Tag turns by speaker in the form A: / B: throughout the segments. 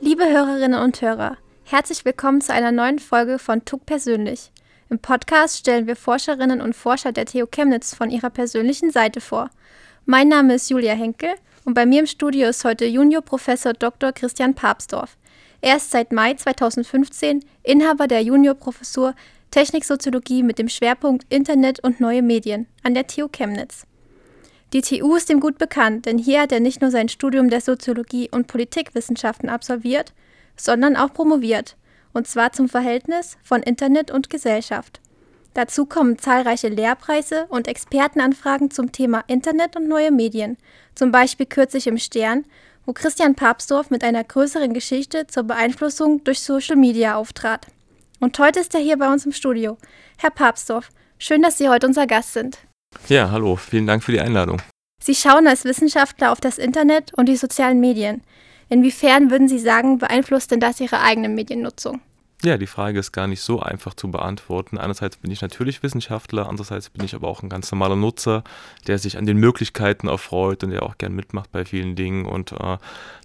A: Liebe Hörerinnen und Hörer, herzlich willkommen zu einer neuen Folge von TUG Persönlich. Im Podcast stellen wir Forscherinnen und Forscher der TU Chemnitz von ihrer persönlichen Seite vor. Mein Name ist Julia Henkel und bei mir im Studio ist heute Juniorprofessor Dr. Christian Papsdorf. Er ist seit Mai 2015 Inhaber der Juniorprofessur Techniksoziologie mit dem Schwerpunkt Internet und neue Medien an der TU Chemnitz. Die TU ist ihm gut bekannt, denn hier hat er nicht nur sein Studium der Soziologie und Politikwissenschaften absolviert, sondern auch promoviert, und zwar zum Verhältnis von Internet und Gesellschaft. Dazu kommen zahlreiche Lehrpreise und Expertenanfragen zum Thema Internet und neue Medien, zum Beispiel kürzlich im Stern, wo Christian Papsdorf mit einer größeren Geschichte zur Beeinflussung durch Social Media auftrat. Und heute ist er hier bei uns im Studio. Herr Papsdorf, schön, dass Sie heute unser Gast sind.
B: Ja, hallo, vielen Dank für die Einladung.
A: Sie schauen als Wissenschaftler auf das Internet und die sozialen Medien. Inwiefern würden Sie sagen, beeinflusst denn das Ihre eigene Mediennutzung?
B: Ja, die Frage ist gar nicht so einfach zu beantworten. Einerseits bin ich natürlich Wissenschaftler, andererseits bin ich aber auch ein ganz normaler Nutzer, der sich an den Möglichkeiten erfreut und der auch gern mitmacht bei vielen Dingen. Und äh,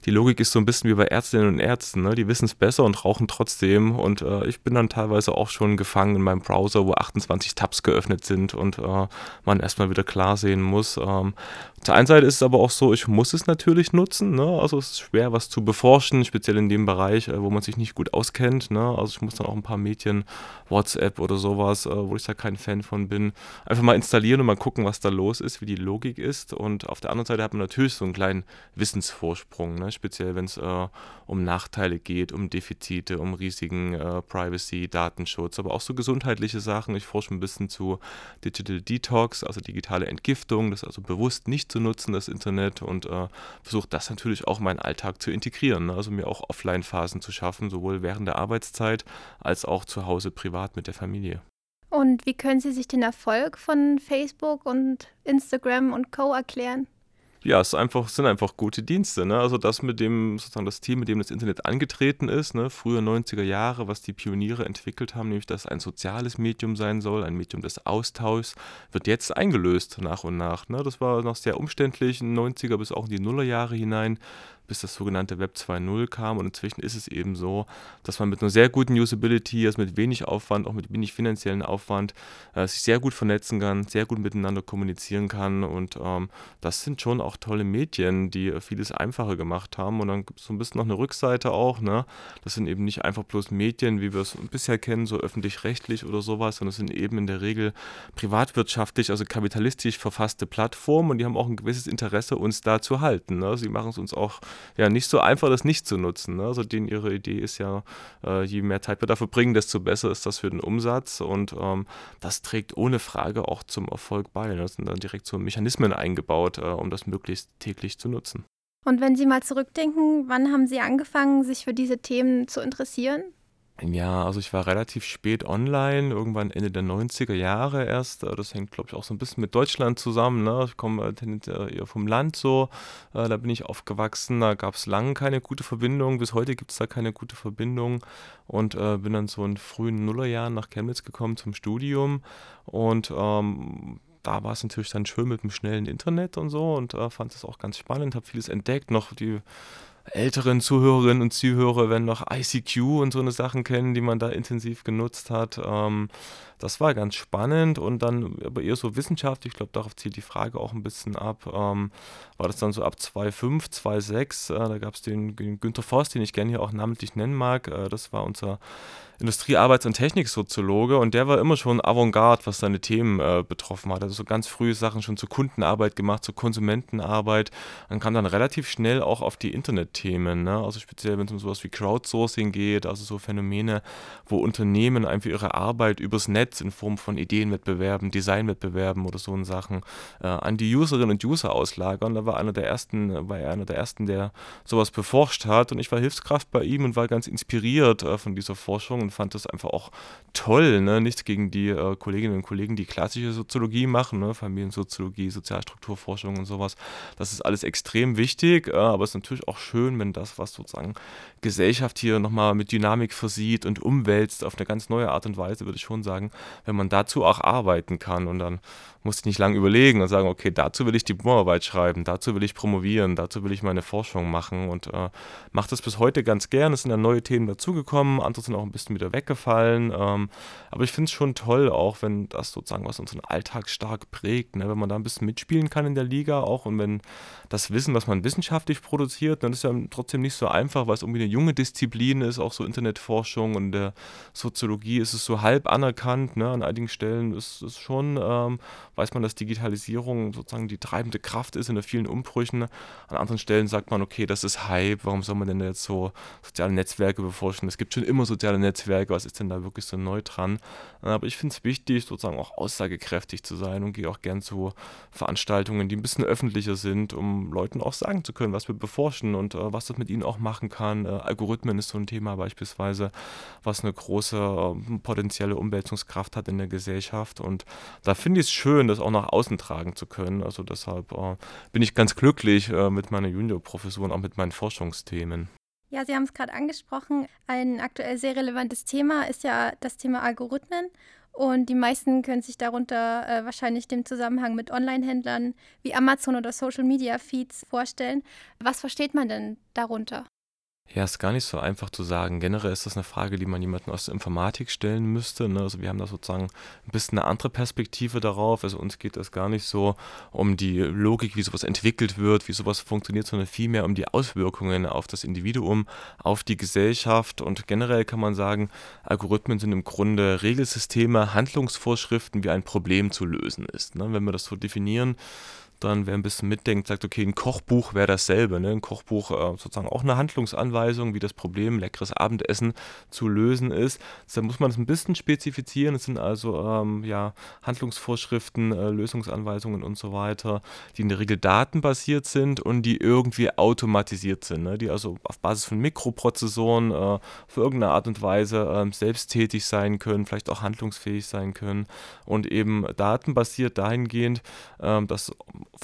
B: die Logik ist so ein bisschen wie bei Ärztinnen und Ärzten. Ne? Die wissen es besser und rauchen trotzdem. Und äh, ich bin dann teilweise auch schon gefangen in meinem Browser, wo 28 Tabs geöffnet sind und äh, man erstmal wieder klar sehen muss. Ähm, der einen Seite ist es aber auch so, ich muss es natürlich nutzen. Ne? Also es ist schwer, was zu beforschen, speziell in dem Bereich, äh, wo man sich nicht gut auskennt. Ne? Also ich muss dann auch ein paar Mädchen, WhatsApp oder sowas, äh, wo ich da kein Fan von bin, einfach mal installieren und mal gucken, was da los ist, wie die Logik ist. Und auf der anderen Seite hat man natürlich so einen kleinen Wissensvorsprung, ne? speziell wenn es äh, um Nachteile geht, um Defizite, um riesigen äh, Privacy, Datenschutz, aber auch so gesundheitliche Sachen. Ich forsche ein bisschen zu Digital Detox, also digitale Entgiftung, das also bewusst nicht zu nutzen, das Internet und äh, versuche das natürlich auch in meinen Alltag zu integrieren, ne? also mir auch Offline-Phasen zu schaffen, sowohl während der Arbeitszeit als auch zu Hause privat mit der Familie.
A: Und wie können Sie sich den Erfolg von Facebook und Instagram und Co. erklären?
B: Ja, es einfach, sind einfach gute Dienste. Ne? Also das mit dem, sozusagen das Team, mit dem das Internet angetreten ist, ne? früher 90er Jahre, was die Pioniere entwickelt haben, nämlich dass ein soziales Medium sein soll, ein Medium des Austauschs, wird jetzt eingelöst nach und nach. Ne? Das war noch sehr umständlich in den 90er bis auch in die Nullerjahre hinein bis das sogenannte Web 2.0 kam. Und inzwischen ist es eben so, dass man mit einer sehr guten Usability, also mit wenig Aufwand, auch mit wenig finanziellen Aufwand, äh, sich sehr gut vernetzen kann, sehr gut miteinander kommunizieren kann. Und ähm, das sind schon auch tolle Medien, die vieles einfacher gemacht haben. Und dann gibt es so ein bisschen noch eine Rückseite auch. Ne? Das sind eben nicht einfach bloß Medien, wie wir es bisher kennen, so öffentlich-rechtlich oder sowas, sondern es sind eben in der Regel privatwirtschaftlich, also kapitalistisch verfasste Plattformen und die haben auch ein gewisses Interesse, uns da zu halten. Ne? Sie machen es uns auch ja nicht so einfach, das nicht zu nutzen. Ne? Also denen ihre Idee ist ja, äh, je mehr Zeit wir dafür bringen, desto besser ist das für den Umsatz und ähm, das trägt ohne Frage auch zum Erfolg bei. Ne? Das sind dann direkt so Mechanismen eingebaut, äh, um das möglichst täglich zu nutzen.
A: Und wenn Sie mal zurückdenken, wann haben Sie angefangen, sich für diese Themen zu interessieren?
B: Ja, also ich war relativ spät online, irgendwann Ende der 90er Jahre erst. Äh, das hängt, glaube ich, auch so ein bisschen mit Deutschland zusammen. Ne? Ich komme äh, tendenziell eher vom Land so. Äh, da bin ich aufgewachsen. Da gab es lange keine gute Verbindung. Bis heute gibt es da keine gute Verbindung. Und äh, bin dann so in frühen Nullerjahren nach Chemnitz gekommen zum Studium. Und ähm, da war es natürlich dann schön mit dem schnellen Internet und so und äh, fand es auch ganz spannend, habe vieles entdeckt, noch die älteren Zuhörerinnen und Zuhörer werden noch ICQ und so eine Sachen kennen, die man da intensiv genutzt hat. Ähm, das war ganz spannend und dann aber eher so wissenschaftlich, ich glaube, darauf zielt die Frage auch ein bisschen ab, ähm, war das dann so ab 2.5, 2.6, äh, da gab es den, den Günther Forst, den ich gerne hier auch namentlich nennen mag, äh, das war unser Industrie-, Arbeits- und Techniksoziologe und der war immer schon Avantgarde, was seine Themen äh, betroffen hat. Also so ganz frühe Sachen schon zur Kundenarbeit gemacht, zur Konsumentenarbeit. Man kam dann relativ schnell auch auf die Internetthemen, ne? also speziell wenn es um sowas wie Crowdsourcing geht, also so Phänomene, wo Unternehmen einfach ihre Arbeit übers Netz in Form von Ideenwettbewerben, Designwettbewerben oder so Sachen äh, an die Userinnen und User auslagern. Da war einer der ersten, war er einer der ersten, der sowas beforscht hat und ich war Hilfskraft bei ihm und war ganz inspiriert äh, von dieser Forschung und fand das einfach auch toll. Ne? Nichts gegen die äh, Kolleginnen und Kollegen, die klassische Soziologie machen, ne? Familiensoziologie, Sozialstrukturforschung und sowas. Das ist alles extrem wichtig, äh, aber es ist natürlich auch schön, wenn das, was sozusagen Gesellschaft hier nochmal mit Dynamik versieht und umwälzt auf eine ganz neue Art und Weise, würde ich schon sagen, wenn man dazu auch arbeiten kann. Und dann muss ich nicht lange überlegen und sagen, okay, dazu will ich die Diplomarbeit schreiben, dazu will ich promovieren, dazu will ich meine Forschung machen und äh, mache das bis heute ganz gern. Es sind dann neue Themen dazugekommen, andere sind auch ein bisschen wieder weggefallen. Ähm, aber ich finde es schon toll, auch wenn das sozusagen was unseren Alltag stark prägt, ne? wenn man da ein bisschen mitspielen kann in der Liga auch und wenn das Wissen, was man wissenschaftlich produziert, dann ist ja trotzdem nicht so einfach, weil es irgendwie eine junge Disziplin ist, auch so Internetforschung und der Soziologie ist es so halb anerkannt. Ne? An einigen Stellen ist es schon, ähm, weiß man, dass Digitalisierung sozusagen die treibende Kraft ist in vielen Umbrüchen. An anderen Stellen sagt man, okay, das ist Hype, warum soll man denn jetzt so soziale Netzwerke beforschen? Es gibt schon immer soziale Netzwerke, was ist denn da wirklich so neu dran? Aber ich finde es wichtig, sozusagen auch aussagekräftig zu sein und gehe auch gern zu Veranstaltungen, die ein bisschen öffentlicher sind, um Leuten auch sagen zu können, was wir beforschen und äh, was das mit ihnen auch machen kann. Äh, Algorithmen ist so ein Thema beispielsweise, was eine große äh, potenzielle Umwälzungskraft hat in der Gesellschaft. Und da finde ich es schön, das auch nach außen tragen zu können. Also deshalb äh, bin ich ganz glücklich äh, mit meiner Juniorprofessur und auch mit meinen Forschungsthemen.
A: Ja, Sie haben es gerade angesprochen. Ein aktuell sehr relevantes Thema ist ja das Thema Algorithmen. Und die meisten können sich darunter äh, wahrscheinlich den Zusammenhang mit Online-Händlern wie Amazon oder Social-Media-Feeds vorstellen. Was versteht man denn darunter?
B: Ja, ist gar nicht so einfach zu sagen. Generell ist das eine Frage, die man jemanden aus der Informatik stellen müsste. Ne? Also wir haben da sozusagen ein bisschen eine andere Perspektive darauf. Also uns geht es gar nicht so um die Logik, wie sowas entwickelt wird, wie sowas funktioniert, sondern vielmehr um die Auswirkungen auf das Individuum, auf die Gesellschaft. Und generell kann man sagen, Algorithmen sind im Grunde Regelsysteme, Handlungsvorschriften, wie ein Problem zu lösen ist. Ne? Wenn wir das so definieren, dann wer ein bisschen mitdenkt, sagt, okay, ein Kochbuch wäre dasselbe. Ne? Ein Kochbuch äh, sozusagen auch eine Handlungsanweisung, wie das Problem leckeres Abendessen zu lösen ist. Da muss man es ein bisschen spezifizieren. Es sind also ähm, ja, Handlungsvorschriften, äh, Lösungsanweisungen und so weiter, die in der Regel datenbasiert sind und die irgendwie automatisiert sind. Ne? Die also auf Basis von Mikroprozessoren äh, für irgendeine Art und Weise äh, selbsttätig sein können, vielleicht auch handlungsfähig sein können und eben datenbasiert dahingehend, ähm, dass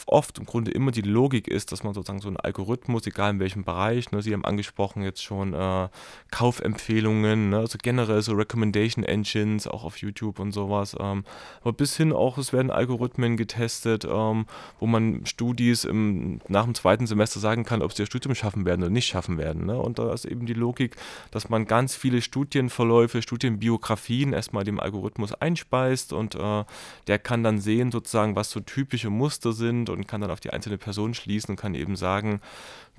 B: oft im Grunde immer die Logik ist, dass man sozusagen so einen Algorithmus, egal in welchem Bereich, ne, Sie haben angesprochen jetzt schon äh, Kaufempfehlungen, ne, also generell so Recommendation Engines, auch auf YouTube und sowas, ähm, aber bis hin auch, es werden Algorithmen getestet, ähm, wo man Studis im, nach dem zweiten Semester sagen kann, ob sie ihr Studium schaffen werden oder nicht schaffen werden. Ne? Und da ist eben die Logik, dass man ganz viele Studienverläufe, Studienbiografien erstmal dem Algorithmus einspeist und äh, der kann dann sehen sozusagen, was so typische Muster sind, sind und kann dann auf die einzelne Person schließen und kann eben sagen,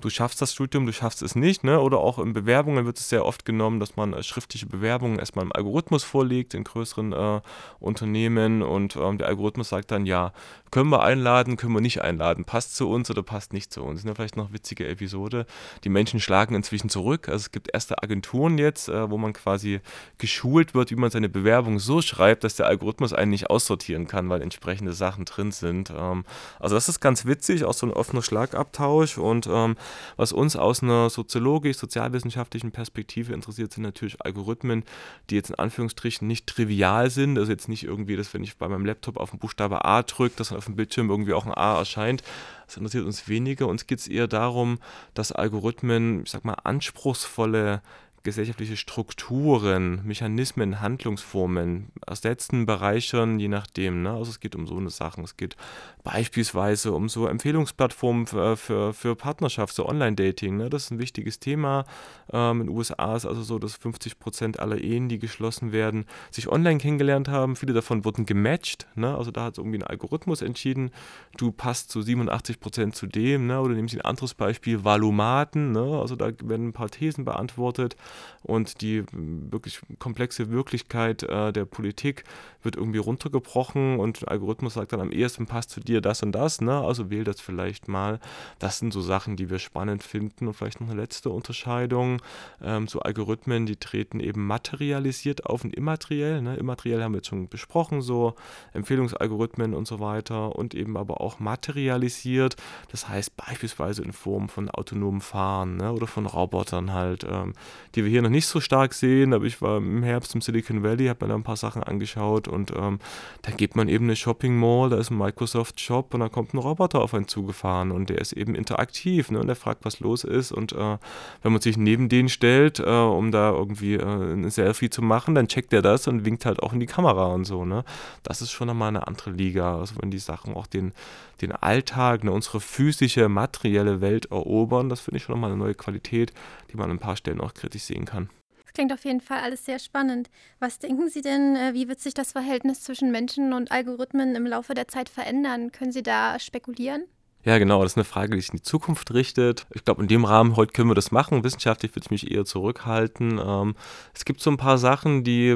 B: du schaffst das Studium, du schaffst es nicht. Ne? Oder auch in Bewerbungen wird es sehr oft genommen, dass man äh, schriftliche Bewerbungen erstmal im Algorithmus vorlegt, in größeren äh, Unternehmen und ähm, der Algorithmus sagt dann, ja, können wir einladen, können wir nicht einladen, passt zu uns oder passt nicht zu uns. Das ist vielleicht noch eine witzige Episode. Die Menschen schlagen inzwischen zurück. Also es gibt erste Agenturen jetzt, äh, wo man quasi geschult wird, wie man seine Bewerbung so schreibt, dass der Algorithmus einen nicht aussortieren kann, weil entsprechende Sachen drin sind. Ähm, das ist ganz witzig, auch so ein offener Schlagabtausch und ähm, was uns aus einer soziologisch-sozialwissenschaftlichen Perspektive interessiert, sind natürlich Algorithmen, die jetzt in Anführungsstrichen nicht trivial sind. Also jetzt nicht irgendwie, dass wenn ich bei meinem Laptop auf den Buchstabe A drücke, dass dann auf dem Bildschirm irgendwie auch ein A erscheint. Das interessiert uns weniger. Uns geht es eher darum, dass Algorithmen, ich sag mal, anspruchsvolle gesellschaftliche Strukturen, Mechanismen, Handlungsformen ersetzen, bereichern, je nachdem. Ne? Also es geht um so eine Sachen. Es geht beispielsweise um so Empfehlungsplattformen für, für, für Partnerschaft, so Online-Dating. Ne? Das ist ein wichtiges Thema. Ähm, in den USA ist also so, dass 50 Prozent aller Ehen, die geschlossen werden, sich online kennengelernt haben. Viele davon wurden gematcht. Ne? Also da hat es irgendwie ein Algorithmus entschieden, du passt zu 87 Prozent zu dem. Ne? Oder nehmen Sie ein anderes Beispiel, Valumaten. Ne? Also da werden ein paar Thesen beantwortet und die wirklich komplexe Wirklichkeit äh, der Politik wird irgendwie runtergebrochen und der Algorithmus sagt dann am ehesten passt zu dir das und das, ne? also wähl das vielleicht mal. Das sind so Sachen, die wir spannend finden und vielleicht noch eine letzte Unterscheidung. Ähm, so Algorithmen, die treten eben materialisiert auf und immateriell. Ne? Immateriell haben wir jetzt schon besprochen, so Empfehlungsalgorithmen und so weiter und eben aber auch materialisiert. Das heißt beispielsweise in Form von autonomen Fahren ne? oder von Robotern halt, ähm, die wir hier noch nicht so stark sehen, aber ich war im Herbst im Silicon Valley, habe mir da ein paar Sachen angeschaut und ähm, da geht man eben eine Shopping Mall, da ist ein Microsoft Shop und da kommt ein Roboter auf einen zugefahren und der ist eben interaktiv ne, und der fragt, was los ist und äh, wenn man sich neben den stellt, äh, um da irgendwie äh, ein Selfie zu machen, dann checkt er das und winkt halt auch in die Kamera und so. Ne? Das ist schon einmal eine andere Liga, also wenn die Sachen auch den, den Alltag, ne, unsere physische, materielle Welt erobern, das finde ich schon nochmal eine neue Qualität, die man an ein paar Stellen auch kritisch sehen kann.
A: Das klingt auf jeden Fall alles sehr spannend. Was denken Sie denn, äh, wie wird sich das Verhältnis zwischen Menschen und Algorithmen im Laufe der Zeit verändern? Können Sie da spekulieren?
B: Ja, genau, das ist eine Frage, die sich in die Zukunft richtet. Ich glaube, in dem Rahmen heute können wir das machen. Wissenschaftlich würde ich mich eher zurückhalten. Ähm, es gibt so ein paar Sachen, die,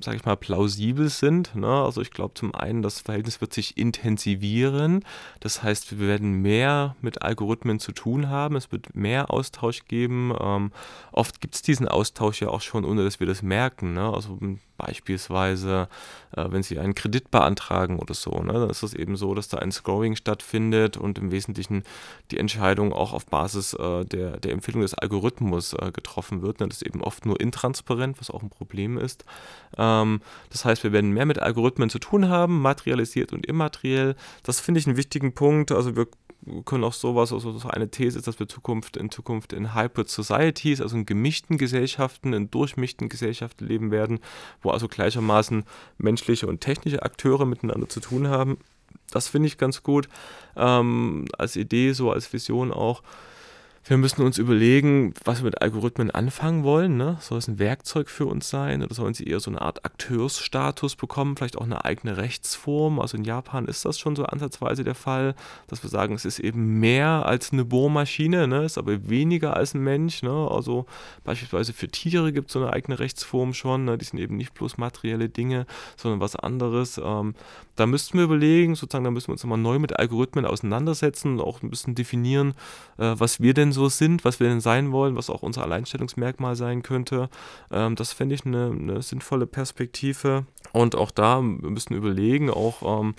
B: sage ich mal, plausibel sind. Ne? Also ich glaube zum einen, das Verhältnis wird sich intensivieren. Das heißt, wir werden mehr mit Algorithmen zu tun haben. Es wird mehr Austausch geben. Ähm, oft gibt es diesen Austausch ja auch schon, ohne dass wir das merken. Ne? Also Beispielsweise, äh, wenn Sie einen Kredit beantragen oder so, ne, dann ist es eben so, dass da ein Scoring stattfindet und im Wesentlichen die Entscheidung auch auf Basis äh, der, der Empfehlung des Algorithmus äh, getroffen wird. Ne. Das ist eben oft nur intransparent, was auch ein Problem ist. Ähm, das heißt, wir werden mehr mit Algorithmen zu tun haben, materialisiert und immateriell. Das finde ich einen wichtigen Punkt. Also wir können auch sowas, also so eine These ist, dass wir Zukunft, in Zukunft in Hybrid Societies, also in gemischten Gesellschaften, in durchmischten Gesellschaften leben werden, wo also gleichermaßen menschliche und technische Akteure miteinander zu tun haben. Das finde ich ganz gut ähm, als Idee, so als Vision auch wir müssen uns überlegen, was wir mit Algorithmen anfangen wollen. Ne? Soll es ein Werkzeug für uns sein oder sollen sie eher so eine Art Akteursstatus bekommen, vielleicht auch eine eigene Rechtsform? Also in Japan ist das schon so ansatzweise der Fall, dass wir sagen, es ist eben mehr als eine Bohrmaschine, ne? ist aber weniger als ein Mensch. Ne? Also beispielsweise für Tiere gibt es so eine eigene Rechtsform schon. Ne? Die sind eben nicht bloß materielle Dinge, sondern was anderes. Ähm, da müssten wir überlegen, sozusagen, da müssen wir uns nochmal neu mit Algorithmen auseinandersetzen und auch ein bisschen definieren, äh, was wir denn so sind, was wir denn sein wollen, was auch unser Alleinstellungsmerkmal sein könnte. Ähm, das fände ich eine, eine, sinnvolle Perspektive. Und auch da wir müssen überlegen, auch ähm,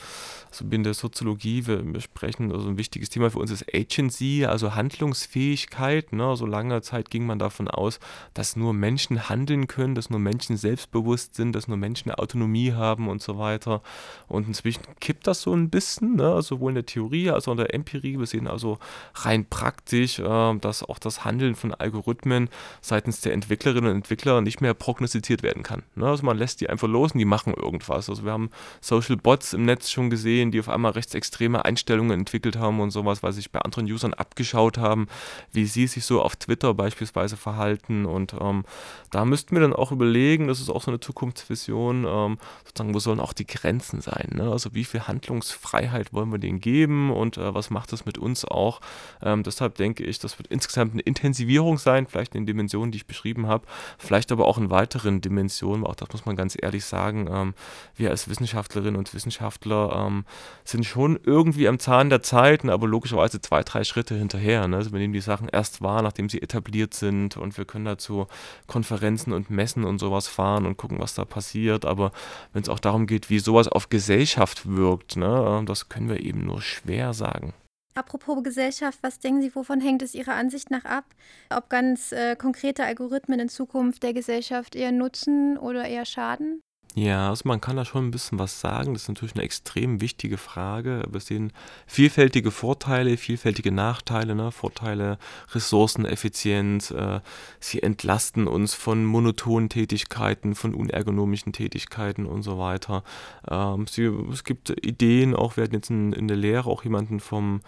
B: also in der Soziologie, wir, wir, sprechen, also ein wichtiges Thema für uns ist Agency, also Handlungsfähigkeit. Ne? So lange Zeit ging man davon aus, dass nur Menschen handeln können, dass nur Menschen selbstbewusst sind, dass nur Menschen Autonomie haben und so weiter. Und inzwischen kippt das so ein bisschen, ne? sowohl in der Theorie als auch in der Empirie. Wir sehen also rein praktisch, äh, dass auch das Handeln von Algorithmen seitens der Entwicklerinnen und Entwickler nicht mehr prognostiziert werden kann. Ne? Also man lässt die einfach los und die machen irgendwas. Also wir haben Social Bots im Netz schon gesehen, die auf einmal rechtsextreme Einstellungen entwickelt haben und sowas, weil sie sich bei anderen Usern abgeschaut haben, wie sie sich so auf Twitter beispielsweise verhalten. Und ähm, da müssten wir dann auch überlegen, das ist auch so eine Zukunftsvision, ähm, sozusagen, wo sollen auch die Grenzen sein? Ne? Also wie viel Handlungsfreiheit wollen wir denen geben und äh, was macht das mit uns auch? Ähm, deshalb denke ich, wird insgesamt eine Intensivierung sein, vielleicht in den Dimensionen, die ich beschrieben habe, vielleicht aber auch in weiteren Dimensionen, auch das muss man ganz ehrlich sagen, ähm, wir als Wissenschaftlerinnen und Wissenschaftler ähm, sind schon irgendwie am Zahn der Zeiten, aber logischerweise zwei, drei Schritte hinterher. Ne? Also wir nehmen die Sachen erst wahr, nachdem sie etabliert sind und wir können dazu Konferenzen und Messen und sowas fahren und gucken, was da passiert. Aber wenn es auch darum geht, wie sowas auf Gesellschaft wirkt, ne, das können wir eben nur schwer sagen.
A: Apropos Gesellschaft, was denken Sie, wovon hängt es Ihrer Ansicht nach ab? Ob ganz äh, konkrete Algorithmen in Zukunft der Gesellschaft eher nutzen oder eher schaden?
B: Ja, also man kann da schon ein bisschen was sagen. Das ist natürlich eine extrem wichtige Frage. Wir sehen vielfältige Vorteile, vielfältige Nachteile. Ne? Vorteile, Ressourceneffizienz. Äh, sie entlasten uns von monotonen Tätigkeiten, von unergonomischen Tätigkeiten und so weiter. Ähm, sie, es gibt Ideen, auch wir hatten jetzt in, in der Lehre auch jemanden vom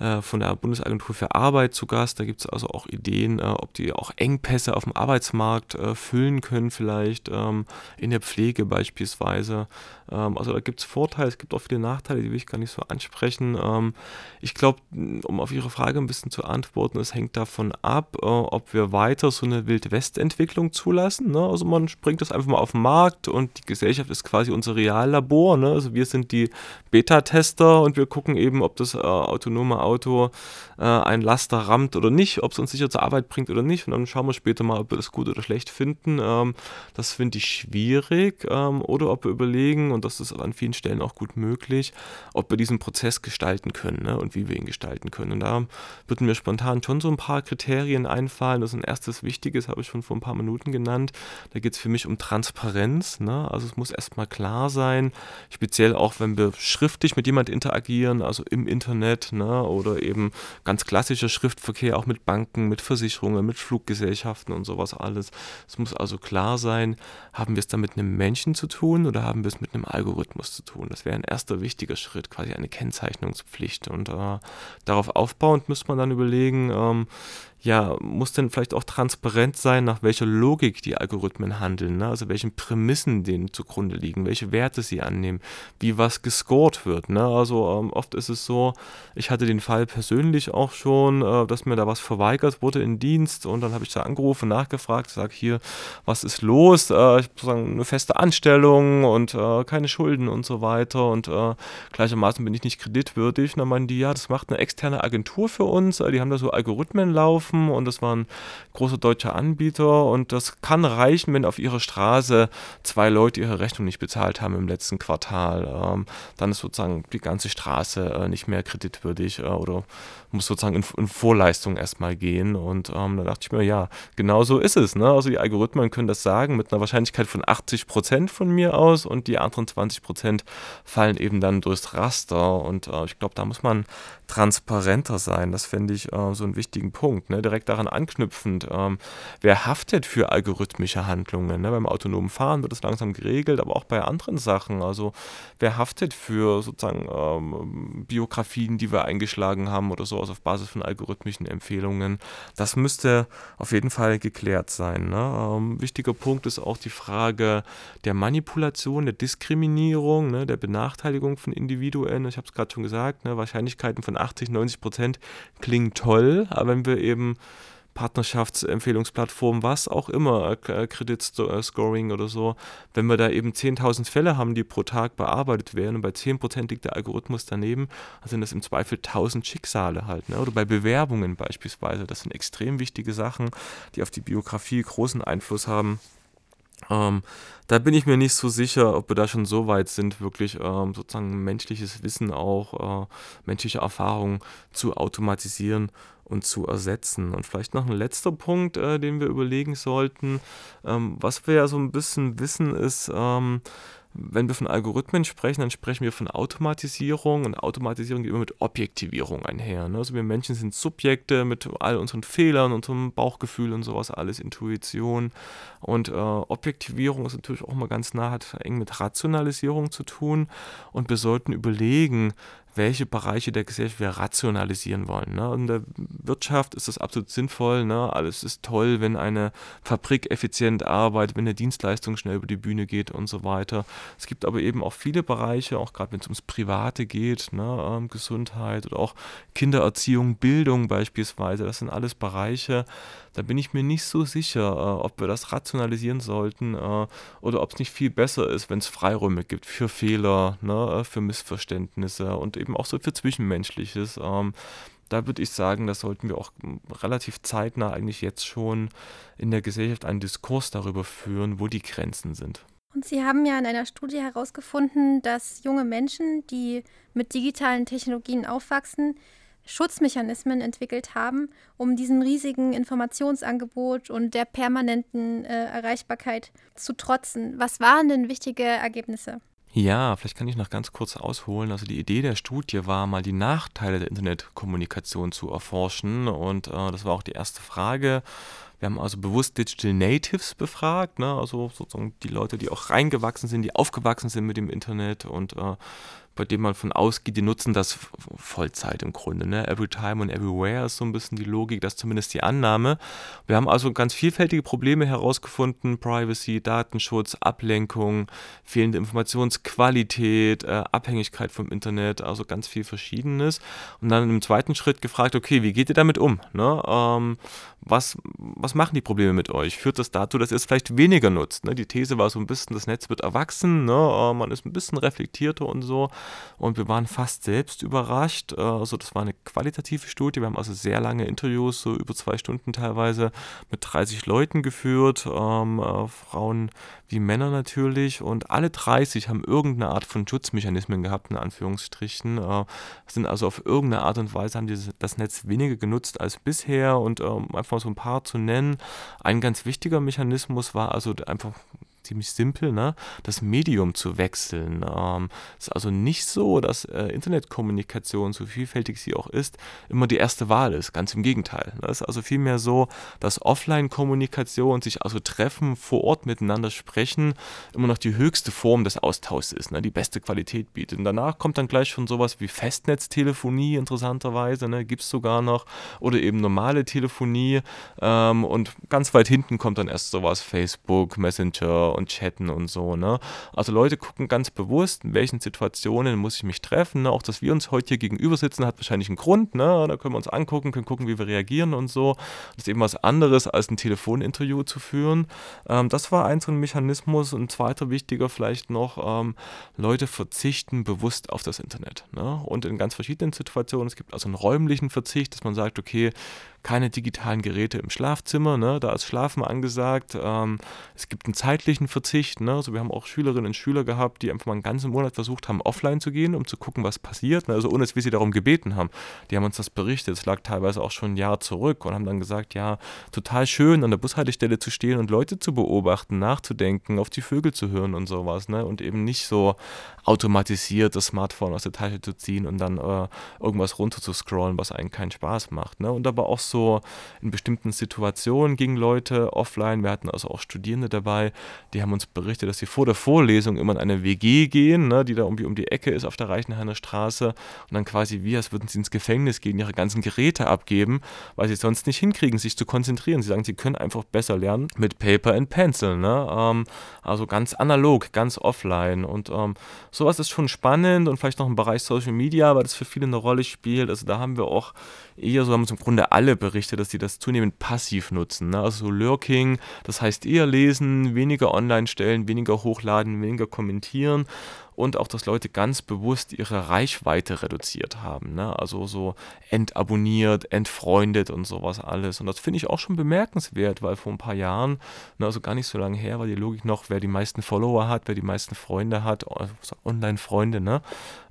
B: äh, von der Bundesagentur für Arbeit zu Gast. Da gibt es also auch Ideen, äh, ob die auch Engpässe auf dem Arbeitsmarkt äh, füllen können, vielleicht ähm, in der Pflege beispielsweise. Ähm, also da gibt es Vorteile, es gibt auch viele Nachteile, die will ich gar nicht so ansprechen. Ähm, ich glaube, um auf Ihre Frage ein bisschen zu antworten, es hängt davon ab, äh, ob wir weiter so eine Wild-West-Entwicklung zulassen. Ne? Also man bringt das einfach mal auf den Markt und die Gesellschaft ist quasi unser Reallabor. Ne? Also wir sind die Beta-Tester und wir gucken eben, ob das äh, autonome Auto äh, ein Laster rammt oder nicht, ob es uns sicher zur Arbeit bringt oder nicht. Und dann schauen wir später mal, ob wir das gut oder schlecht finden. Ähm, das finde ich schwierig. Ähm, oder ob wir überlegen, und das ist an vielen Stellen auch gut möglich, ob wir diesen Prozess gestalten können ne? und wie wir ihn gestalten können. Und da würden mir spontan schon so ein paar Kriterien einfallen. Das ist ein erstes Wichtiges, habe ich schon vor ein paar Minuten genannt. Da geht es für mich um Transparenz. Ne? Also es muss erstmal klar sein, speziell auch wenn wir schriftlich mit jemand interagieren, also im Internet ne? Oder eben ganz klassischer Schriftverkehr auch mit Banken, mit Versicherungen, mit Fluggesellschaften und sowas alles. Es muss also klar sein, haben wir es da mit einem Menschen zu tun oder haben wir es mit einem Algorithmus zu tun? Das wäre ein erster wichtiger Schritt, quasi eine Kennzeichnungspflicht. Und äh, darauf aufbauend müsste man dann überlegen, ähm, ja, muss denn vielleicht auch transparent sein, nach welcher Logik die Algorithmen handeln, ne? also welchen Prämissen denen zugrunde liegen, welche Werte sie annehmen, wie was gescored wird. Ne? Also ähm, oft ist es so, ich hatte den Fall persönlich auch schon, äh, dass mir da was verweigert wurde in Dienst und dann habe ich da angerufen, nachgefragt, sage hier, was ist los? Äh, ich habe eine feste Anstellung und äh, keine Schulden und so weiter und äh, gleichermaßen bin ich nicht kreditwürdig. Und dann meinen die, ja, das macht eine externe Agentur für uns, äh, die haben da so Algorithmen laufen kaufen und das war ein großer deutscher Anbieter und das kann reichen, wenn auf ihrer Straße zwei Leute ihre Rechnung nicht bezahlt haben im letzten Quartal. Ähm, dann ist sozusagen die ganze Straße äh, nicht mehr kreditwürdig äh, oder muss sozusagen in, in Vorleistung erstmal gehen und ähm, da dachte ich mir, ja, genau so ist es. Ne? Also die Algorithmen können das sagen mit einer Wahrscheinlichkeit von 80 Prozent von mir aus und die anderen 20 Prozent fallen eben dann durchs Raster und äh, ich glaube, da muss man transparenter sein. Das finde ich äh, so einen wichtigen Punkt. Ne? Direkt daran anknüpfend, ähm, wer haftet für algorithmische Handlungen? Ne? Beim autonomen Fahren wird es langsam geregelt, aber auch bei anderen Sachen. Also wer haftet für sozusagen ähm, Biografien, die wir eingeschlagen haben oder sowas auf Basis von algorithmischen Empfehlungen? Das müsste auf jeden Fall geklärt sein. Ne? Ähm, wichtiger Punkt ist auch die Frage der Manipulation, der Diskriminierung, ne? der Benachteiligung von Individuen. Ich habe es gerade schon gesagt, ne? Wahrscheinlichkeiten von 80, 90 Prozent klingen toll, aber wenn wir eben Partnerschaftsempfehlungsplattformen, was auch immer, äh, Kreditscoring oder so, wenn wir da eben 10.000 Fälle haben, die pro Tag bearbeitet werden und bei 10% liegt der Algorithmus daneben, dann sind das im Zweifel 1.000 Schicksale halt. Ne? Oder bei Bewerbungen beispielsweise, das sind extrem wichtige Sachen, die auf die Biografie großen Einfluss haben. Ähm, da bin ich mir nicht so sicher, ob wir da schon so weit sind, wirklich ähm, sozusagen menschliches Wissen auch, äh, menschliche Erfahrungen zu automatisieren und zu ersetzen. Und vielleicht noch ein letzter Punkt, äh, den wir überlegen sollten. Ähm, was wir ja so ein bisschen wissen, ist, ähm, wenn wir von Algorithmen sprechen, dann sprechen wir von Automatisierung und Automatisierung geht immer mit Objektivierung einher. Ne? Also wir Menschen sind Subjekte mit all unseren Fehlern, unserem Bauchgefühl und sowas, alles Intuition. Und äh, Objektivierung ist natürlich auch mal ganz nah, hat eng mit Rationalisierung zu tun. Und wir sollten überlegen, welche Bereiche der Gesellschaft wir rationalisieren wollen. Ne? In der Wirtschaft ist das absolut sinnvoll. Ne? Alles ist toll, wenn eine Fabrik effizient arbeitet, wenn eine Dienstleistung schnell über die Bühne geht und so weiter. Es gibt aber eben auch viele Bereiche, auch gerade wenn es ums Private geht, ne? ähm, Gesundheit oder auch Kindererziehung, Bildung beispielsweise. Das sind alles Bereiche, da bin ich mir nicht so sicher, äh, ob wir das rationalisieren sollten äh, oder ob es nicht viel besser ist, wenn es Freiräume gibt für Fehler, ne? Äh, für Missverständnisse und eben auch so für Zwischenmenschliches. Ähm, da würde ich sagen, da sollten wir auch hm, relativ zeitnah eigentlich jetzt schon in der Gesellschaft einen Diskurs darüber führen, wo die Grenzen sind.
A: Und Sie haben ja in einer Studie herausgefunden, dass junge Menschen, die mit digitalen Technologien aufwachsen, Schutzmechanismen entwickelt haben, um diesem riesigen Informationsangebot und der permanenten äh, Erreichbarkeit zu trotzen. Was waren denn wichtige Ergebnisse?
B: Ja, vielleicht kann ich noch ganz kurz ausholen. Also die Idee der Studie war mal die Nachteile der Internetkommunikation zu erforschen und äh, das war auch die erste Frage. Wir haben also bewusst Digital Natives befragt, ne? also sozusagen die Leute, die auch reingewachsen sind, die aufgewachsen sind mit dem Internet und äh, bei dem man von ausgeht, die nutzen das Vollzeit im Grunde. Ne? Every time and everywhere ist so ein bisschen die Logik, das ist zumindest die Annahme. Wir haben also ganz vielfältige Probleme herausgefunden: Privacy, Datenschutz, Ablenkung, fehlende Informationsqualität, äh, Abhängigkeit vom Internet, also ganz viel Verschiedenes. Und dann im zweiten Schritt gefragt: Okay, wie geht ihr damit um? Ne? Ähm, was, was machen die Probleme mit euch? Führt das dazu, dass ihr es vielleicht weniger nutzt? Ne? Die These war so ein bisschen, das Netz wird erwachsen, ne? Äh, man ist ein bisschen reflektierter und so. Und wir waren fast selbst überrascht. Äh, also das war eine qualitative Studie. Wir haben also sehr lange Interviews, so über zwei Stunden teilweise, mit 30 Leuten geführt, ähm, äh, Frauen wie Männer natürlich. Und alle 30 haben irgendeine Art von Schutzmechanismen gehabt, in Anführungsstrichen. Äh, sind also auf irgendeine Art und Weise haben die das Netz weniger genutzt als bisher. Und ähm, einfach so ein paar zu nennen. Ein ganz wichtiger Mechanismus war also einfach ziemlich simpel, ne? das Medium zu wechseln. Ähm, ist also nicht so, dass äh, Internetkommunikation, so vielfältig sie auch ist, immer die erste Wahl ist. Ganz im Gegenteil. Es ne? ist also vielmehr so, dass Offline-Kommunikation, sich also treffen, vor Ort miteinander sprechen, immer noch die höchste Form des Austauschs ist, ne? die beste Qualität bietet. Und danach kommt dann gleich schon sowas wie Festnetztelefonie, interessanterweise, ne? gibt es sogar noch, oder eben normale Telefonie. Ähm, und ganz weit hinten kommt dann erst sowas Facebook, Messenger und chatten und so. Ne? Also Leute gucken ganz bewusst, in welchen Situationen muss ich mich treffen. Ne? Auch, dass wir uns heute hier gegenüber sitzen, hat wahrscheinlich einen Grund. Ne? Da können wir uns angucken, können gucken, wie wir reagieren und so. Das ist eben was anderes, als ein Telefoninterview zu führen. Ähm, das war ein so ein Mechanismus. Und ein zweiter wichtiger vielleicht noch, ähm, Leute verzichten bewusst auf das Internet. Ne? Und in ganz verschiedenen Situationen. Es gibt also einen räumlichen Verzicht, dass man sagt, okay, keine digitalen Geräte im Schlafzimmer, ne? da ist Schlafen angesagt. Ähm, es gibt einen zeitlichen Verzicht. Ne? Also wir haben auch Schülerinnen und Schüler gehabt, die einfach mal einen ganzen Monat versucht haben, offline zu gehen, um zu gucken, was passiert. Ne? Also ohne dass wir sie darum gebeten haben. Die haben uns das berichtet. Es lag teilweise auch schon ein Jahr zurück und haben dann gesagt, ja, total schön, an der Bushaltestelle zu stehen und Leute zu beobachten, nachzudenken, auf die Vögel zu hören und sowas. Ne? Und eben nicht so automatisiert das Smartphone aus der Tasche zu ziehen und dann äh, irgendwas runter zu scrollen, was einen keinen Spaß macht. Ne? Und aber auch so in bestimmten Situationen gingen Leute offline. Wir hatten also auch Studierende dabei, die haben uns berichtet, dass sie vor der Vorlesung immer in eine WG gehen, ne, die da irgendwie um die Ecke ist auf der Reichenhainer Straße und dann quasi wie, als würden sie ins Gefängnis gehen, ihre ganzen Geräte abgeben, weil sie es sonst nicht hinkriegen, sich zu konzentrieren. Sie sagen, sie können einfach besser lernen mit Paper and Pencil. Ne? Ähm, also ganz analog, ganz offline. Und ähm, sowas ist schon spannend und vielleicht noch im Bereich Social Media, weil das für viele eine Rolle spielt. Also da haben wir auch eher, so haben uns im Grunde alle berichtet, dass sie das zunehmend passiv nutzen. Ne? Also so Lurking, das heißt eher lesen, weniger online stellen, weniger hochladen, weniger kommentieren und auch, dass Leute ganz bewusst ihre Reichweite reduziert haben. Ne? Also so entabonniert, entfreundet und sowas alles. Und das finde ich auch schon bemerkenswert, weil vor ein paar Jahren, ne, also gar nicht so lange her, war die Logik noch, wer die meisten Follower hat, wer die meisten Freunde hat, also Online-Freunde, ne?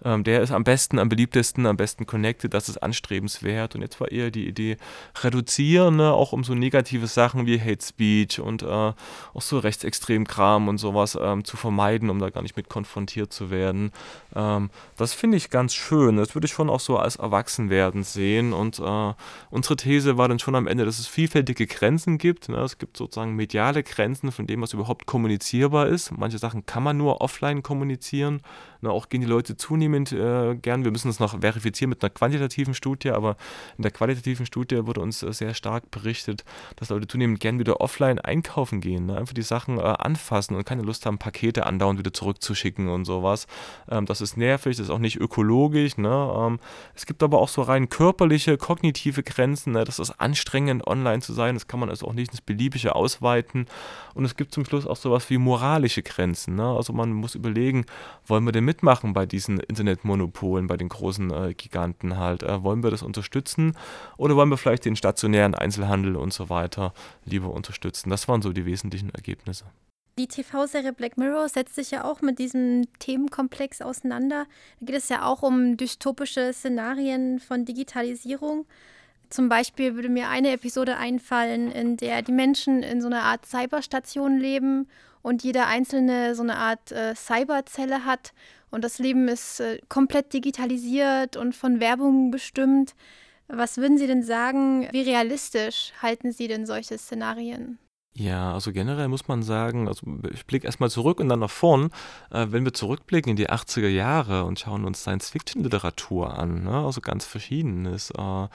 B: Ähm, der ist am besten, am beliebtesten, am besten connected, das ist anstrebenswert. Und jetzt war eher die Idee, reduzieren, ne? auch um so negative Sachen wie Hate Speech und äh, auch so rechtsextrem Kram und sowas ähm, zu vermeiden, um da gar nicht mit konfrontiert zu zu werden. Ähm, das finde ich ganz schön. Das würde ich schon auch so als Erwachsenwerden sehen. Und äh, unsere These war dann schon am Ende, dass es vielfältige Grenzen gibt. Ne? Es gibt sozusagen mediale Grenzen von dem, was überhaupt kommunizierbar ist. Manche Sachen kann man nur offline kommunizieren. Ne? Auch gehen die Leute zunehmend äh, gern. Wir müssen das noch verifizieren mit einer quantitativen Studie, aber in der qualitativen Studie wurde uns äh, sehr stark berichtet, dass Leute zunehmend gern wieder offline einkaufen gehen. Ne? Einfach die Sachen äh, anfassen und keine Lust haben, Pakete andauernd wieder zurückzuschicken und sowas sowas. Ähm, das ist nervig, das ist auch nicht ökologisch. Ne? Ähm, es gibt aber auch so rein körperliche, kognitive Grenzen. Ne? Das ist anstrengend, online zu sein. Das kann man also auch nicht ins Beliebige ausweiten. Und es gibt zum Schluss auch sowas wie moralische Grenzen. Ne? Also man muss überlegen, wollen wir denn mitmachen bei diesen Internetmonopolen, bei den großen äh, Giganten halt? Äh, wollen wir das unterstützen oder wollen wir vielleicht den stationären Einzelhandel und so weiter lieber unterstützen? Das waren so die wesentlichen Ergebnisse.
A: Die TV-Serie Black Mirror setzt sich ja auch mit diesem Themenkomplex auseinander. Da geht es ja auch um dystopische Szenarien von Digitalisierung. Zum Beispiel würde mir eine Episode einfallen, in der die Menschen in so einer Art Cyberstation leben und jeder einzelne so eine Art äh, Cyberzelle hat und das Leben ist äh, komplett digitalisiert und von Werbung bestimmt. Was würden Sie denn sagen, wie realistisch halten Sie denn solche Szenarien?
B: Ja, also generell muss man sagen, also ich blicke erstmal zurück und dann nach vorn. Äh, wenn wir zurückblicken in die 80er Jahre und schauen uns Science-Fiction-Literatur an, ne, also ganz verschiedenes, äh,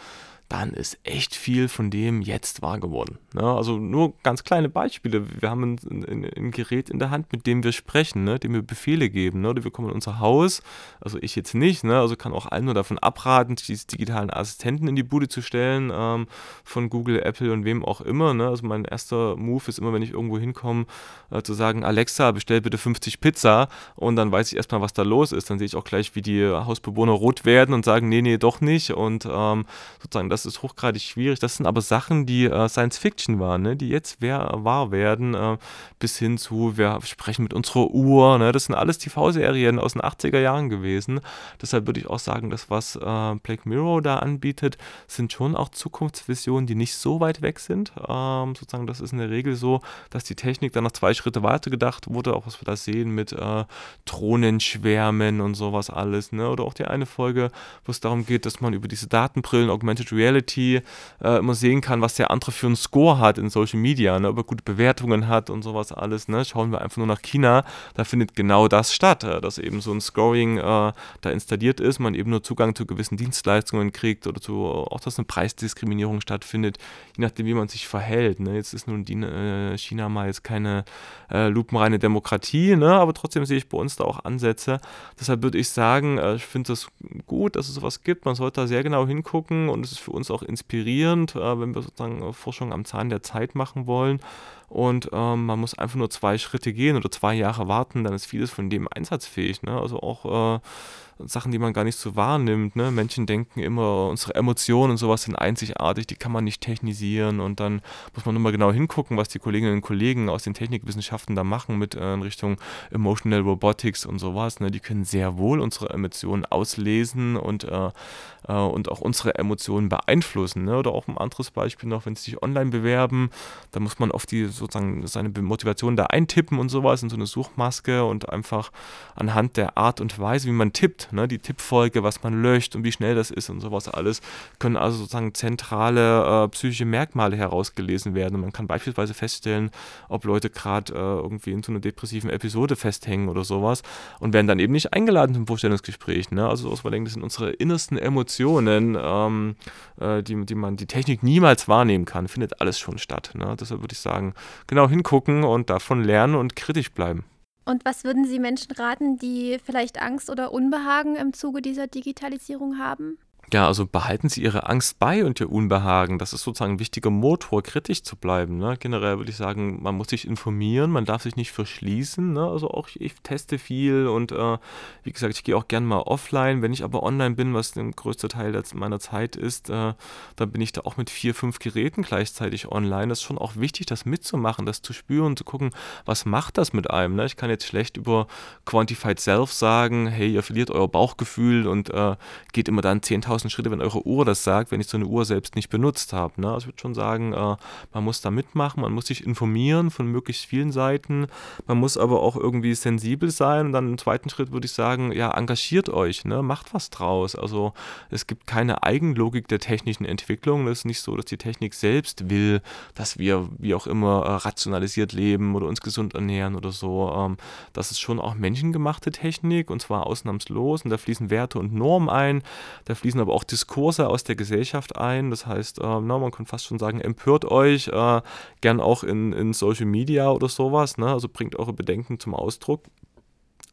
B: dann ist echt viel von dem jetzt wahr geworden. Ne? Also nur ganz kleine Beispiele. Wir haben ein, ein, ein, Gerät in der Hand, mit dem wir sprechen, ne? dem wir Befehle geben. Ne? Wir kommen in unser Haus, also ich jetzt nicht, ne? also kann auch allen nur davon abraten, diese digitalen Assistenten in die Bude zu stellen, ähm, von Google, Apple und wem auch immer. Ne? Also mein erster Move ist immer, wenn ich irgendwo hinkomme, äh, zu sagen, Alexa, bestell bitte 50 Pizza und dann weiß ich erstmal, was da los ist. Dann sehe ich auch gleich, wie die Hausbewohner rot werden und sagen, nee, nee, doch nicht. Und ähm, sozusagen, das ist hochgradig schwierig. Das sind aber Sachen, die äh, Science Fiction waren, ne? die jetzt wer, wahr werden, äh, bis hin zu, wir sprechen mit unserer Uhr. Ne? Das sind alles TV-Serien aus den 80er Jahren gewesen. Deshalb würde ich auch sagen, das, was äh, Black Mirror da anbietet, sind schon auch Zukunftsvisionen, die nicht so weit weg sind. Ähm, sozusagen, das ist in der Regel so, dass die Technik dann noch zwei Schritte weiter gedacht wurde, auch was wir da sehen mit äh, Drohnenschwärmen und sowas alles. Ne? Oder auch die eine Folge, wo es darum geht, dass man über diese Datenbrillen, Augmented Reality, äh, immer sehen kann, was der andere für einen Score hat in Social Media, ne? ob er gute Bewertungen hat und sowas alles. Ne? Schauen wir einfach nur nach China, da findet genau das statt, äh, dass eben so ein Scoring äh, da installiert ist, man eben nur Zugang zu gewissen Dienstleistungen kriegt oder zu, auch, dass eine Preisdiskriminierung stattfindet, je nachdem, wie man sich verhält. Ne? Jetzt ist nun die, äh, China mal jetzt keine äh, lupenreine Demokratie, ne? aber trotzdem sehe ich bei uns da auch Ansätze. Deshalb würde ich sagen, ich finde es gut, dass es sowas gibt. Man sollte da sehr genau hingucken und es ist für uns auch inspirierend, äh, wenn wir sozusagen äh, Forschung am Zahn der Zeit machen wollen. Und ähm, man muss einfach nur zwei Schritte gehen oder zwei Jahre warten, dann ist vieles von dem einsatzfähig. Ne? Also auch äh, Sachen, die man gar nicht so wahrnimmt. Ne? Menschen denken immer, unsere Emotionen und sowas sind einzigartig, die kann man nicht technisieren und dann muss man mal genau hingucken, was die Kolleginnen und Kollegen aus den Technikwissenschaften da machen mit äh, in Richtung Emotional Robotics und sowas. Ne? Die können sehr wohl unsere Emotionen auslesen und, äh, äh, und auch unsere Emotionen beeinflussen. Ne? Oder auch ein anderes Beispiel noch, wenn sie sich online bewerben, da muss man auf die sozusagen seine Motivation da eintippen und sowas in so eine Suchmaske und einfach anhand der Art und Weise, wie man tippt, ne, die Tippfolge, was man löscht und wie schnell das ist und sowas alles, können also sozusagen zentrale äh, psychische Merkmale herausgelesen werden. Und man kann beispielsweise feststellen, ob Leute gerade äh, irgendwie in so einer depressiven Episode festhängen oder sowas und werden dann eben nicht eingeladen zum Vorstellungsgespräch. Ne? Also sowas, man denkt, das sind unsere innersten Emotionen, ähm, äh, die, die man die Technik niemals wahrnehmen kann, findet alles schon statt. Ne? Deshalb würde ich sagen, genau hingucken und davon lernen und kritisch bleiben.
A: Und was würden Sie Menschen raten, die vielleicht Angst oder Unbehagen im Zuge dieser Digitalisierung haben?
B: Ja, also behalten Sie Ihre Angst bei und Ihr Unbehagen. Das ist sozusagen ein wichtiger Motor, kritisch zu bleiben. Ne? Generell würde ich sagen, man muss sich informieren, man darf sich nicht verschließen. Ne? Also auch ich, ich teste viel und äh, wie gesagt, ich gehe auch gern mal offline. Wenn ich aber online bin, was der größte Teil meiner Zeit ist, äh, dann bin ich da auch mit vier, fünf Geräten gleichzeitig online. Das ist schon auch wichtig, das mitzumachen, das zu spüren, zu gucken, was macht das mit einem. Ne? Ich kann jetzt schlecht über Quantified Self sagen, hey, ihr verliert euer Bauchgefühl und äh, geht immer dann 10.000 10.000 Schritte, wenn eure Uhr das sagt, wenn ich so eine Uhr selbst nicht benutzt habe. Ne? Also ich würde schon sagen, äh, man muss da mitmachen, man muss sich informieren von möglichst vielen Seiten, man muss aber auch irgendwie sensibel sein und dann im zweiten Schritt würde ich sagen, ja, engagiert euch, ne? macht was draus. Also es gibt keine Eigenlogik der technischen Entwicklung. Es ist nicht so, dass die Technik selbst will, dass wir wie auch immer äh, rationalisiert leben oder uns gesund ernähren oder so. Ähm, das ist schon auch menschengemachte Technik und zwar ausnahmslos und da fließen Werte und Normen ein, da fließen aber auch Diskurse aus der Gesellschaft ein. Das heißt, äh, na, man kann fast schon sagen, empört euch, äh, gern auch in, in Social Media oder sowas. Ne? Also bringt eure Bedenken zum Ausdruck.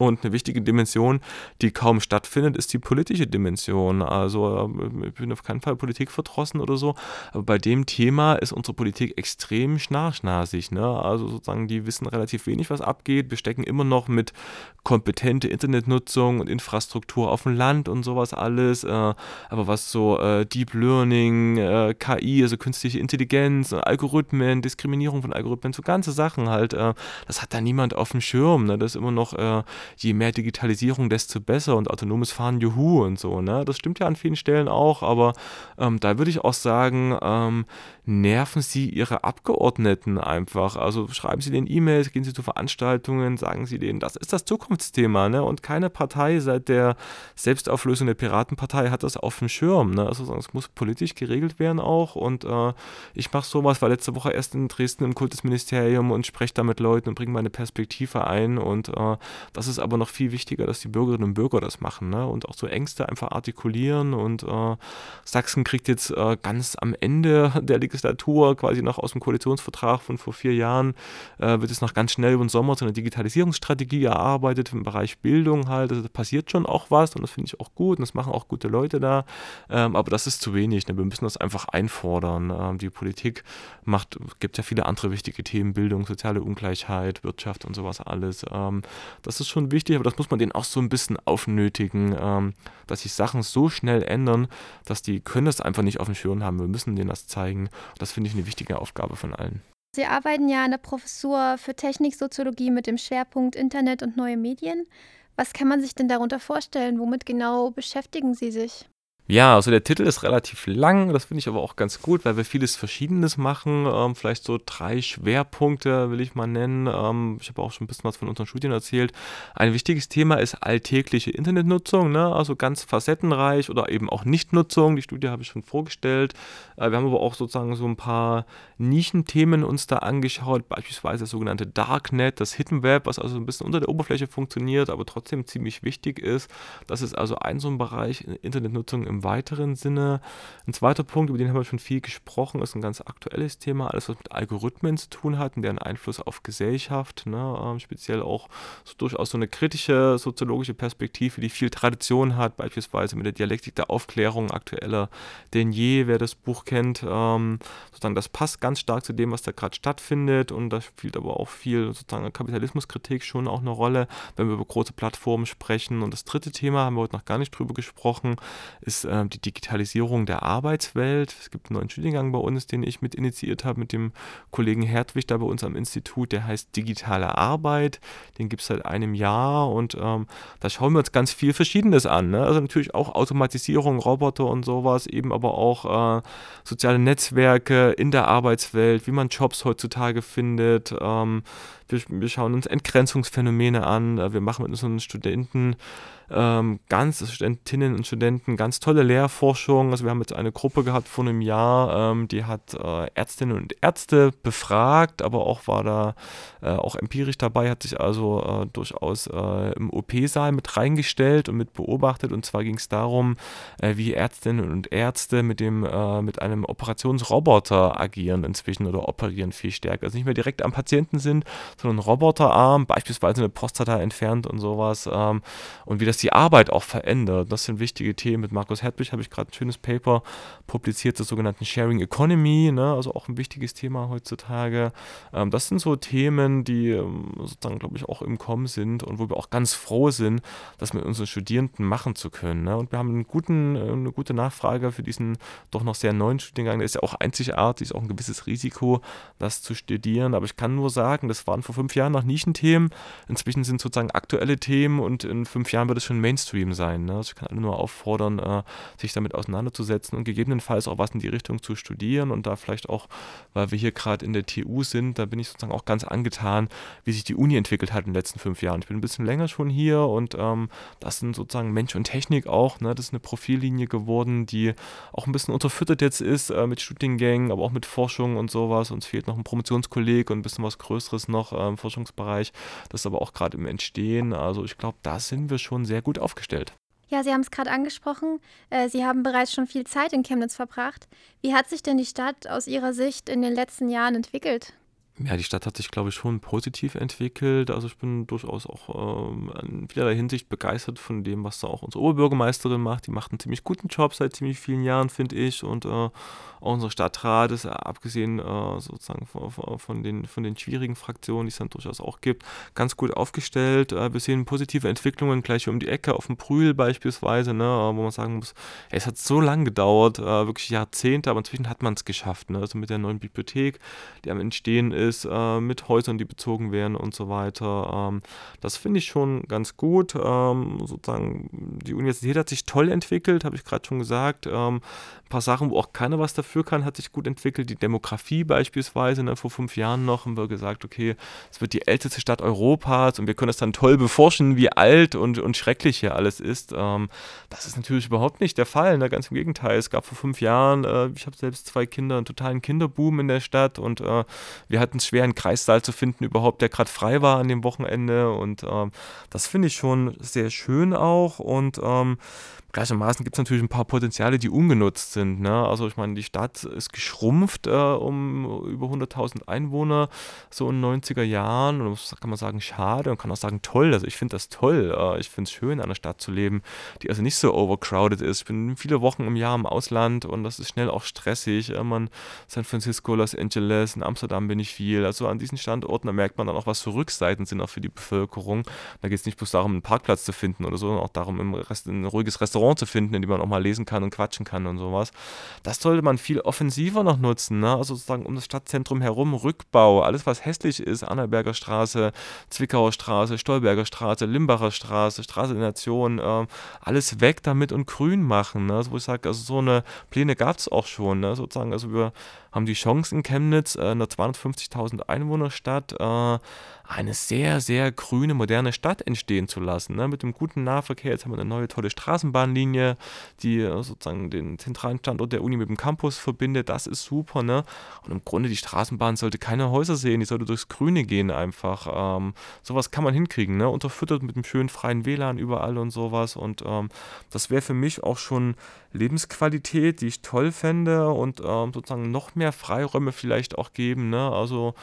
B: Und eine wichtige Dimension, die kaum stattfindet, ist die politische Dimension. Also ich bin auf keinen Fall Politik verdrossen oder so, aber bei dem Thema ist unsere Politik extrem schnarchnasig. Ne? Also sozusagen, die wissen relativ wenig, was abgeht. Wir stecken immer noch mit kompetente Internetnutzung und Infrastruktur auf dem Land und sowas alles. Äh, aber was so äh, Deep Learning, äh, KI, also künstliche Intelligenz, Algorithmen, Diskriminierung von Algorithmen, so ganze Sachen halt, das hat da niemand auf dem Schirm. Ne? Das ist immer noch je mehr Digitalisierung, desto besser und autonomes Fahren, juhu und so. Ne? Das stimmt ja an vielen Stellen auch, aber ähm, da würde ich auch sagen, ähm, nerven Sie Ihre Abgeordneten einfach. Also schreiben Sie den E-Mails, gehen Sie zu Veranstaltungen, sagen Sie denen, das ist das Zukunftsthema. Ne? Und keine Partei seit der Selbstauflösung der Piratenpartei hat das auf dem Schirm. Ne? Also es muss politisch geregelt werden auch. Und äh, ich mache sowas, war letzte Woche erst in Dresden im Kultusministerium und spreche da mit Leuten und bringe meine Perspektive ein. Und äh, das ist aber noch viel wichtiger, dass die Bürgerinnen und Bürger das machen ne? und auch so Ängste einfach artikulieren. Und äh, Sachsen kriegt jetzt äh, ganz am Ende der Legislatur Legislatur, quasi noch aus dem Koalitionsvertrag von vor vier Jahren, äh, wird es noch ganz schnell über den Sommer so eine Digitalisierungsstrategie erarbeitet im Bereich Bildung halt. Also da passiert schon auch was und das finde ich auch gut und das machen auch gute Leute da. Ähm, aber das ist zu wenig. Ne? Wir müssen das einfach einfordern. Ähm, die Politik macht, gibt ja viele andere wichtige Themen, Bildung, soziale Ungleichheit, Wirtschaft und sowas alles. Ähm, das ist schon wichtig, aber das muss man denen auch so ein bisschen aufnötigen, ähm, dass sich Sachen so schnell ändern, dass die können das einfach nicht auf dem Schirm haben. Wir müssen denen das zeigen. Das finde ich eine wichtige Aufgabe von allen.
A: Sie arbeiten ja an der Professur für Techniksoziologie mit dem Schwerpunkt Internet und neue Medien. Was kann man sich denn darunter vorstellen? Womit genau beschäftigen Sie sich?
B: Ja, also der Titel ist relativ lang, das finde ich aber auch ganz gut, weil wir vieles Verschiedenes machen. Ähm, vielleicht so drei Schwerpunkte will ich mal nennen. Ähm, ich habe auch schon ein bisschen was von unseren Studien erzählt. Ein wichtiges Thema ist alltägliche Internetnutzung, ne? also ganz facettenreich oder eben auch Nichtnutzung. Die Studie habe ich schon vorgestellt. Äh, wir haben aber auch sozusagen so ein paar Nischenthemen uns da angeschaut, beispielsweise das sogenannte Darknet, das Hidden Web, was also ein bisschen unter der Oberfläche funktioniert, aber trotzdem ziemlich wichtig ist. Das ist also ein so ein Bereich Internetnutzung im weiteren Sinne. Ein zweiter Punkt, über den haben wir schon viel gesprochen, ist ein ganz aktuelles Thema, alles was mit Algorithmen zu tun hat und deren Einfluss auf Gesellschaft, ne? ähm, speziell auch so durchaus so eine kritische soziologische Perspektive, die viel Tradition hat, beispielsweise mit der Dialektik der Aufklärung aktueller denn je, wer das Buch kennt, ähm, sozusagen das passt ganz stark zu dem, was da gerade stattfindet und da spielt aber auch viel sozusagen Kapitalismuskritik schon auch eine Rolle, wenn wir über große Plattformen sprechen. Und das dritte Thema, haben wir heute noch gar nicht drüber gesprochen, ist äh, die Digitalisierung der Arbeitswelt. Es gibt einen neuen Studiengang bei uns, den ich mit initiiert habe mit dem Kollegen Hertwig da bei uns am Institut, der heißt Digitale Arbeit. Den gibt es seit einem Jahr und ähm, da schauen wir uns ganz viel Verschiedenes an. Ne? Also natürlich auch Automatisierung, Roboter und sowas, eben aber auch äh, soziale Netzwerke in der Arbeitswelt, wie man Jobs heutzutage findet. Ähm, wir, wir, schauen uns Entgrenzungsphänomene an. Äh, wir machen mit unseren Studenten ähm, ganz Studentinnen und Studenten ganz tolle Lehrforschung. Also wir haben jetzt eine Gruppe gehabt vor einem Jahr, ähm, die hat äh, Ärztinnen und Ärzte befragt, aber auch war da äh, auch empirisch dabei, hat sich also äh, durchaus äh, im OP-Saal mit reingestellt und mit beobachtet. Und zwar ging es darum, äh, wie Ärztinnen und Ärzte mit dem mit einem Operationsroboter agieren inzwischen oder operieren viel stärker. Also nicht mehr direkt am Patienten sind, sondern Roboterarm, beispielsweise eine Prostata entfernt und sowas. Ähm, und wie das die Arbeit auch verändert. Das sind wichtige Themen. Mit Markus Hertwig habe ich gerade ein schönes Paper publiziert zur sogenannten Sharing Economy, ne? also auch ein wichtiges Thema heutzutage. Ähm, das sind so Themen, die ähm, sozusagen, glaube ich, auch im Kommen sind und wo wir auch ganz froh sind, das mit unseren Studierenden machen zu können. Ne? Und wir haben einen guten, äh, eine gute Nachfrage für diesen doch noch sehr neuen Studiengang. Der ist ja auch einzigartig, ist auch ein gewisses Risiko, das zu studieren. Aber ich kann nur sagen, das waren vor fünf Jahren noch Nischenthemen. Inzwischen sind sozusagen aktuelle Themen und in fünf Jahren wird es schon Mainstream sein. Ne? Also ich kann alle nur auffordern, äh, sich damit auseinanderzusetzen und gegebenenfalls auch was in die Richtung zu studieren und da vielleicht auch, weil wir hier gerade in der TU sind, da bin ich sozusagen auch ganz angetan, wie sich die Uni entwickelt hat in den letzten fünf Jahren. Ich bin ein bisschen länger schon hier und ähm, das sind sozusagen Mensch und Technik auch. Ne? Das ist eine Profillinie geworden, die auch ein bisschen unterfüttert jetzt ist äh, mit Studiengängen, aber auch mit Forschung und sowas. Uns fehlt noch ein Promotionskolleg und ein bisschen was Größeres noch äh, im Forschungsbereich. Das ist aber auch gerade im Entstehen. Also ich glaube, da sind wir schon sehr gut aufgestellt.
A: Ja, Sie haben es gerade angesprochen. Äh, Sie haben bereits schon viel Zeit in Chemnitz verbracht. Wie hat sich denn die Stadt aus Ihrer Sicht in den letzten Jahren entwickelt?
B: Ja, die Stadt hat sich, glaube ich, schon positiv entwickelt. Also ich bin durchaus auch ähm, in vielerlei Hinsicht begeistert von dem, was da auch unsere Oberbürgermeisterin macht. Die macht einen ziemlich guten Job seit ziemlich vielen Jahren, finde ich. Und äh, auch unser Stadtrat ist, äh, abgesehen äh, sozusagen von, von, den, von den schwierigen Fraktionen, die es dann durchaus auch gibt, ganz gut aufgestellt. Äh, wir sehen positive Entwicklungen gleich um die Ecke auf dem Brühl beispielsweise, ne, wo man sagen muss, ey, es hat so lange gedauert, äh, wirklich Jahrzehnte, aber inzwischen hat man es geschafft. Ne? Also mit der neuen Bibliothek, die am Entstehen ist, ist, äh, mit Häusern, die bezogen werden und so weiter. Ähm, das finde ich schon ganz gut. Ähm, sozusagen, die Universität hat sich toll entwickelt, habe ich gerade schon gesagt. Ähm, ein paar Sachen, wo auch keiner was dafür kann, hat sich gut entwickelt. Die Demografie beispielsweise, ne, vor fünf Jahren noch haben wir gesagt, okay, es wird die älteste Stadt Europas und wir können das dann toll beforschen, wie alt und, und schrecklich hier alles ist. Ähm, das ist natürlich überhaupt nicht der Fall, ne? ganz im Gegenteil. Es gab vor fünf Jahren, äh, ich habe selbst zwei Kinder, einen totalen Kinderboom in der Stadt und äh, wir hatten es schwer, einen Kreissaal zu finden überhaupt, der gerade frei war an dem Wochenende und ähm, das finde ich schon sehr schön auch und ähm, Gleichermaßen gibt es natürlich ein paar Potenziale, die ungenutzt sind. Ne? Also ich meine, die Stadt ist geschrumpft äh, um über 100.000 Einwohner, so in den 90er Jahren. Und das kann man sagen, schade und kann auch sagen, toll. Also ich finde das toll. Äh, ich finde es schön, in einer Stadt zu leben, die also nicht so overcrowded ist. Ich bin viele Wochen im Jahr im Ausland und das ist schnell auch stressig. Äh, man, San Francisco, Los Angeles, in Amsterdam bin ich viel. Also an diesen Standorten, da merkt man dann auch, was für Rückseiten sind auch für die Bevölkerung. Da geht es nicht bloß darum, einen Parkplatz zu finden oder so, sondern auch darum, im Rest, ein ruhiges Restaurant Restaurant zu finden, in dem man auch mal lesen kann und quatschen kann und sowas. Das sollte man viel offensiver noch nutzen, ne? also sozusagen um das Stadtzentrum herum, Rückbau, alles was hässlich ist, Annaberger Straße, Zwickauer Straße, Stolberger Straße, Limbacher Straße, Straße der Nation, äh, alles weg damit und grün machen. Ne? Also wo ich sage, also so eine Pläne gab es auch schon, ne? sozusagen, also wir haben die Chance in Chemnitz, äh, einer 250.000 Einwohnerstadt, äh, eine sehr, sehr grüne, moderne Stadt entstehen zu lassen. Ne? Mit dem guten Nahverkehr. Jetzt haben wir eine neue, tolle Straßenbahnlinie, die äh, sozusagen den zentralen Standort der Uni mit dem Campus verbindet. Das ist super. Ne? Und im Grunde, die Straßenbahn sollte keine Häuser sehen, die sollte durchs Grüne gehen einfach. Ähm, sowas kann man hinkriegen. Ne? Unterfüttert mit einem schönen freien WLAN überall und sowas. Und ähm, das wäre für mich auch schon Lebensqualität, die ich toll fände und ähm, sozusagen noch mehr Freiräume vielleicht auch geben. Ne? Also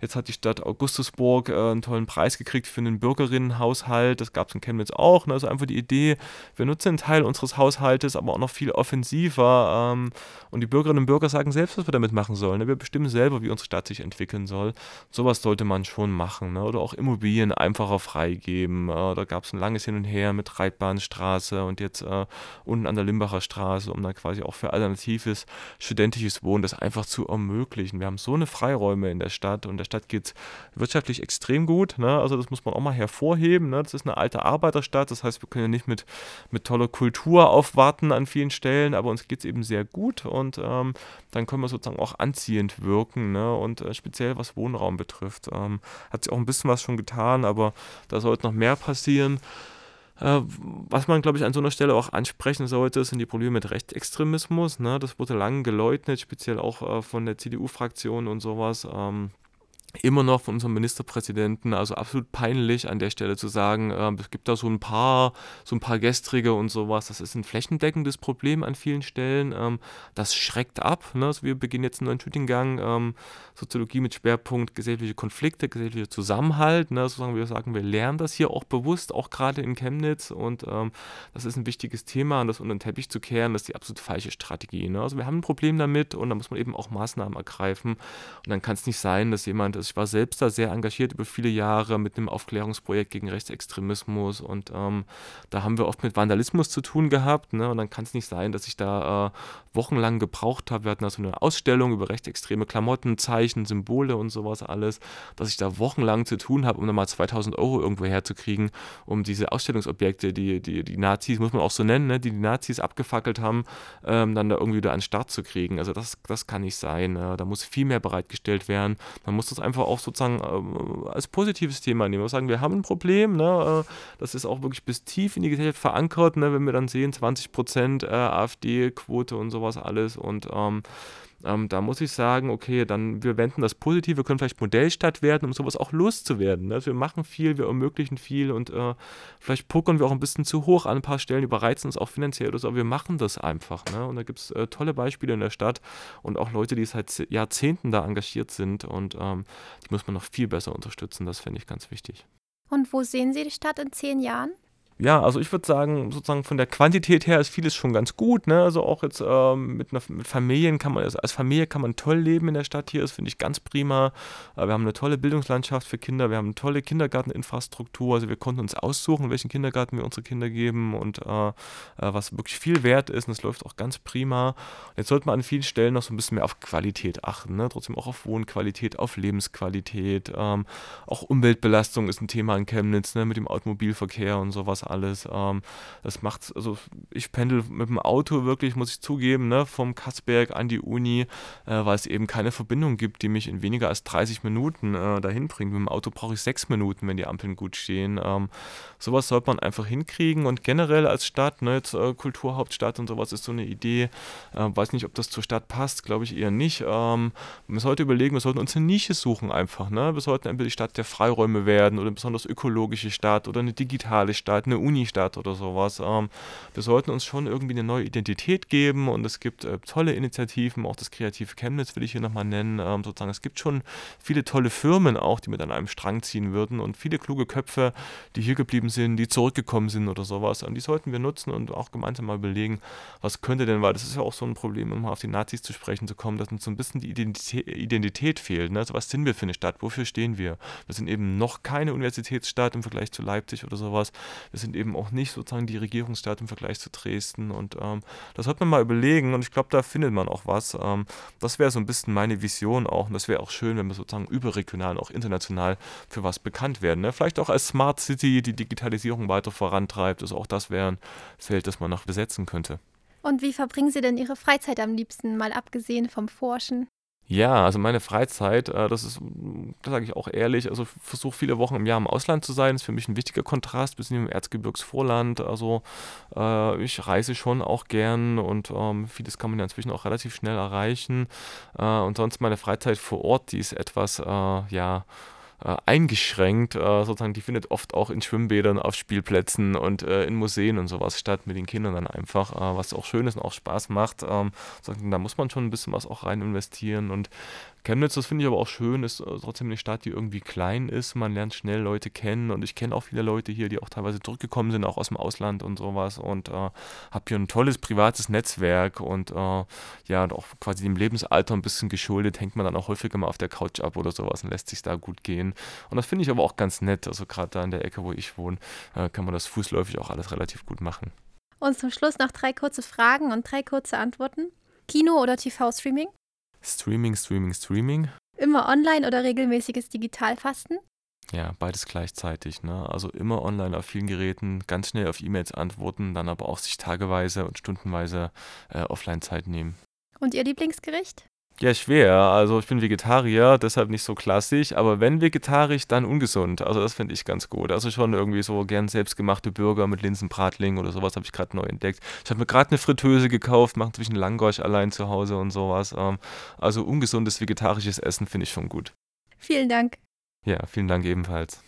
B: Jetzt hat die Stadt Augustusburg äh, einen tollen Preis gekriegt für einen Bürgerinnenhaushalt. Das gab es in Chemnitz auch. Ne? Also einfach die Idee, wir nutzen einen Teil unseres Haushaltes, aber auch noch viel offensiver. Ähm, und die Bürgerinnen und Bürger sagen selbst, was wir damit machen sollen. Ne? Wir bestimmen selber, wie unsere Stadt sich entwickeln soll. Sowas sollte man schon machen. Ne? Oder auch Immobilien einfacher freigeben. Äh, da gab es ein langes Hin und Her mit Reitbahnstraße und jetzt äh, unten an der Limbacher Straße, um dann quasi auch für alternatives studentisches Wohnen das einfach zu ermöglichen. Wir haben so eine Freiräume in der Stadt und der Stadt geht es wirtschaftlich extrem gut. Ne? Also das muss man auch mal hervorheben. Ne? Das ist eine alte Arbeiterstadt. Das heißt, wir können ja nicht mit, mit toller Kultur aufwarten an vielen Stellen, aber uns geht es eben sehr gut und ähm, dann können wir sozusagen auch anziehend wirken. Ne? Und äh, speziell was Wohnraum betrifft, ähm, hat sich auch ein bisschen was schon getan, aber da sollte noch mehr passieren. Äh, was man, glaube ich, an so einer Stelle auch ansprechen sollte, sind die Probleme mit Rechtsextremismus. Ne? Das wurde lange geleugnet, speziell auch äh, von der CDU-Fraktion und sowas. Ähm, immer noch von unserem Ministerpräsidenten, also absolut peinlich an der Stelle zu sagen, äh, es gibt da so ein paar, so ein paar Gestrige und sowas. Das ist ein flächendeckendes Problem an vielen Stellen. Ähm, das schreckt ab. Ne? Also wir beginnen jetzt einen neuen Studiengang, ähm, Soziologie mit Schwerpunkt gesellschaftliche Konflikte, gesellschaftlicher Zusammenhalt. Ne? Sozusagen wir sagen, wir lernen das hier auch bewusst, auch gerade in Chemnitz und ähm, das ist ein wichtiges Thema und das unter den Teppich zu kehren, das ist die absolut falsche Strategie. Ne? Also wir haben ein Problem damit und da muss man eben auch Maßnahmen ergreifen und dann kann es nicht sein, dass jemand also ich war selbst da sehr engagiert über viele Jahre mit einem Aufklärungsprojekt gegen Rechtsextremismus und ähm, da haben wir oft mit Vandalismus zu tun gehabt. Ne? Und dann kann es nicht sein, dass ich da äh, wochenlang gebraucht habe. Wir hatten da so eine Ausstellung über rechtsextreme Klamotten, Zeichen, Symbole und sowas alles, dass ich da wochenlang zu tun habe, um dann mal 2000 Euro irgendwo herzukriegen, um diese Ausstellungsobjekte, die, die, die Nazis, muss man auch so nennen, ne? die die Nazis abgefackelt haben, ähm, dann da irgendwie wieder an den Start zu kriegen. Also das, das kann nicht sein. Ne? Da muss viel mehr bereitgestellt werden. Man muss das einfach auch sozusagen äh, als positives Thema nehmen. Wir sagen, wir haben ein Problem, ne? Äh, das ist auch wirklich bis tief in die Gesellschaft verankert, ne? wenn wir dann sehen, 20 Prozent äh, AfD-Quote und sowas alles und ähm, ähm, da muss ich sagen, okay, dann wir wenden das positiv, wir können vielleicht Modellstadt werden, um sowas auch loszuwerden. Ne? Also wir machen viel, wir ermöglichen viel und äh, vielleicht pokern wir auch ein bisschen zu hoch an ein paar Stellen, überreizen uns auch finanziell oder so, aber wir machen das einfach. Ne? Und da gibt es äh, tolle Beispiele in der Stadt und auch Leute, die seit Jahrzehnten da engagiert sind und ähm, die muss man noch viel besser unterstützen. Das finde ich ganz wichtig.
A: Und wo sehen Sie die Stadt in zehn Jahren?
B: Ja, also ich würde sagen, sozusagen von der Quantität her ist vieles schon ganz gut. Ne? Also auch jetzt ähm, mit, einer, mit Familien kann man, also als Familie kann man toll leben in der Stadt hier, das finde ich ganz prima. Äh, wir haben eine tolle Bildungslandschaft für Kinder, wir haben eine tolle Kindergarteninfrastruktur, also wir konnten uns aussuchen, welchen Kindergarten wir unsere Kinder geben und äh, äh, was wirklich viel wert ist und das läuft auch ganz prima. Jetzt sollte man an vielen Stellen noch so ein bisschen mehr auf Qualität achten, ne? trotzdem auch auf Wohnqualität, auf Lebensqualität. Ähm, auch Umweltbelastung ist ein Thema in Chemnitz ne? mit dem Automobilverkehr und sowas alles. Ähm, das macht, also ich pendel mit dem Auto wirklich, muss ich zugeben, ne, vom Kassberg an die Uni, äh, weil es eben keine Verbindung gibt, die mich in weniger als 30 Minuten äh, dahin bringt. Mit dem Auto brauche ich sechs Minuten, wenn die Ampeln gut stehen. Ähm, sowas sollte man einfach hinkriegen und generell als Stadt, ne, jetzt äh, Kulturhauptstadt und sowas ist so eine Idee. Äh, weiß nicht, ob das zur Stadt passt, glaube ich eher nicht. Ähm, wir sollten überlegen, wir sollten uns eine Nische suchen einfach. Ne? Wir sollten entweder die Stadt der Freiräume werden oder eine besonders ökologische Stadt oder eine digitale Stadt, eine eine Unistadt oder sowas. Ähm, wir sollten uns schon irgendwie eine neue Identität geben und es gibt äh, tolle Initiativen, auch das Kreative Chemnitz will ich hier nochmal nennen. Ähm, sozusagen, es gibt schon viele tolle Firmen auch, die mit an einem Strang ziehen würden und viele kluge Köpfe, die hier geblieben sind, die zurückgekommen sind oder sowas. Und die sollten wir nutzen und auch gemeinsam mal überlegen, was könnte denn, weil das ist ja auch so ein Problem, um mal auf die Nazis zu sprechen zu kommen, dass uns so ein bisschen die Identität, Identität fehlt. Ne? Also was sind wir für eine Stadt? Wofür stehen wir? Wir sind eben noch keine Universitätsstadt im Vergleich zu Leipzig oder sowas. Wir sind sind eben auch nicht sozusagen die Regierungsstadt im Vergleich zu Dresden. Und ähm, das sollte man mal überlegen und ich glaube, da findet man auch was. Ähm, das wäre so ein bisschen meine Vision auch. Und das wäre auch schön, wenn wir sozusagen überregional und auch international für was bekannt werden. Ne? Vielleicht auch als Smart City die Digitalisierung weiter vorantreibt. Also auch das wäre ein Feld, das man noch besetzen könnte.
A: Und wie verbringen Sie denn Ihre Freizeit am liebsten, mal abgesehen vom Forschen?
B: Ja, also meine Freizeit, äh, das ist, das sage ich auch ehrlich, also versuche viele Wochen im Jahr im Ausland zu sein, ist für mich ein wichtiger Kontrast, bis im Erzgebirgsvorland, also äh, ich reise schon auch gern und ähm, vieles kann man ja inzwischen auch relativ schnell erreichen. Äh, und sonst meine Freizeit vor Ort, die ist etwas, äh, ja, äh, eingeschränkt. Äh, sozusagen, die findet oft auch in Schwimmbädern, auf Spielplätzen und äh, in Museen und sowas statt mit den Kindern dann einfach, äh, was auch schön ist und auch Spaß macht. Ähm, da muss man schon ein bisschen was auch rein investieren und Chemnitz, das finde ich aber auch schön, ist äh, trotzdem eine Stadt, die irgendwie klein ist. Man lernt schnell Leute kennen und ich kenne auch viele Leute hier, die auch teilweise zurückgekommen sind, auch aus dem Ausland und sowas und äh, habe hier ein tolles privates Netzwerk und äh, ja, und auch quasi dem Lebensalter ein bisschen geschuldet, hängt man dann auch häufiger mal auf der Couch ab oder sowas und lässt sich da gut gehen. Und das finde ich aber auch ganz nett. Also gerade da in der Ecke, wo ich wohne, äh, kann man das fußläufig auch alles relativ gut machen.
A: Und zum Schluss noch drei kurze Fragen und drei kurze Antworten. Kino oder TV-Streaming?
B: Streaming, Streaming, Streaming.
A: Immer online oder regelmäßiges Digitalfasten?
B: Ja, beides gleichzeitig. Ne? Also immer online auf vielen Geräten, ganz schnell auf E-Mails antworten, dann aber auch sich tageweise und stundenweise äh, Offline-Zeit nehmen.
A: Und Ihr Lieblingsgericht?
B: Ja, schwer. Also ich bin Vegetarier, deshalb nicht so klassisch, aber wenn vegetarisch, dann ungesund. Also das finde ich ganz gut. Also schon irgendwie so gern selbstgemachte Burger mit Linsenbratling oder sowas habe ich gerade neu entdeckt. Ich habe mir gerade eine Fritteuse gekauft, mache inzwischen Langosch allein zu Hause und sowas. Ähm, also ungesundes vegetarisches Essen finde ich schon gut.
A: Vielen Dank.
B: Ja, vielen Dank ebenfalls.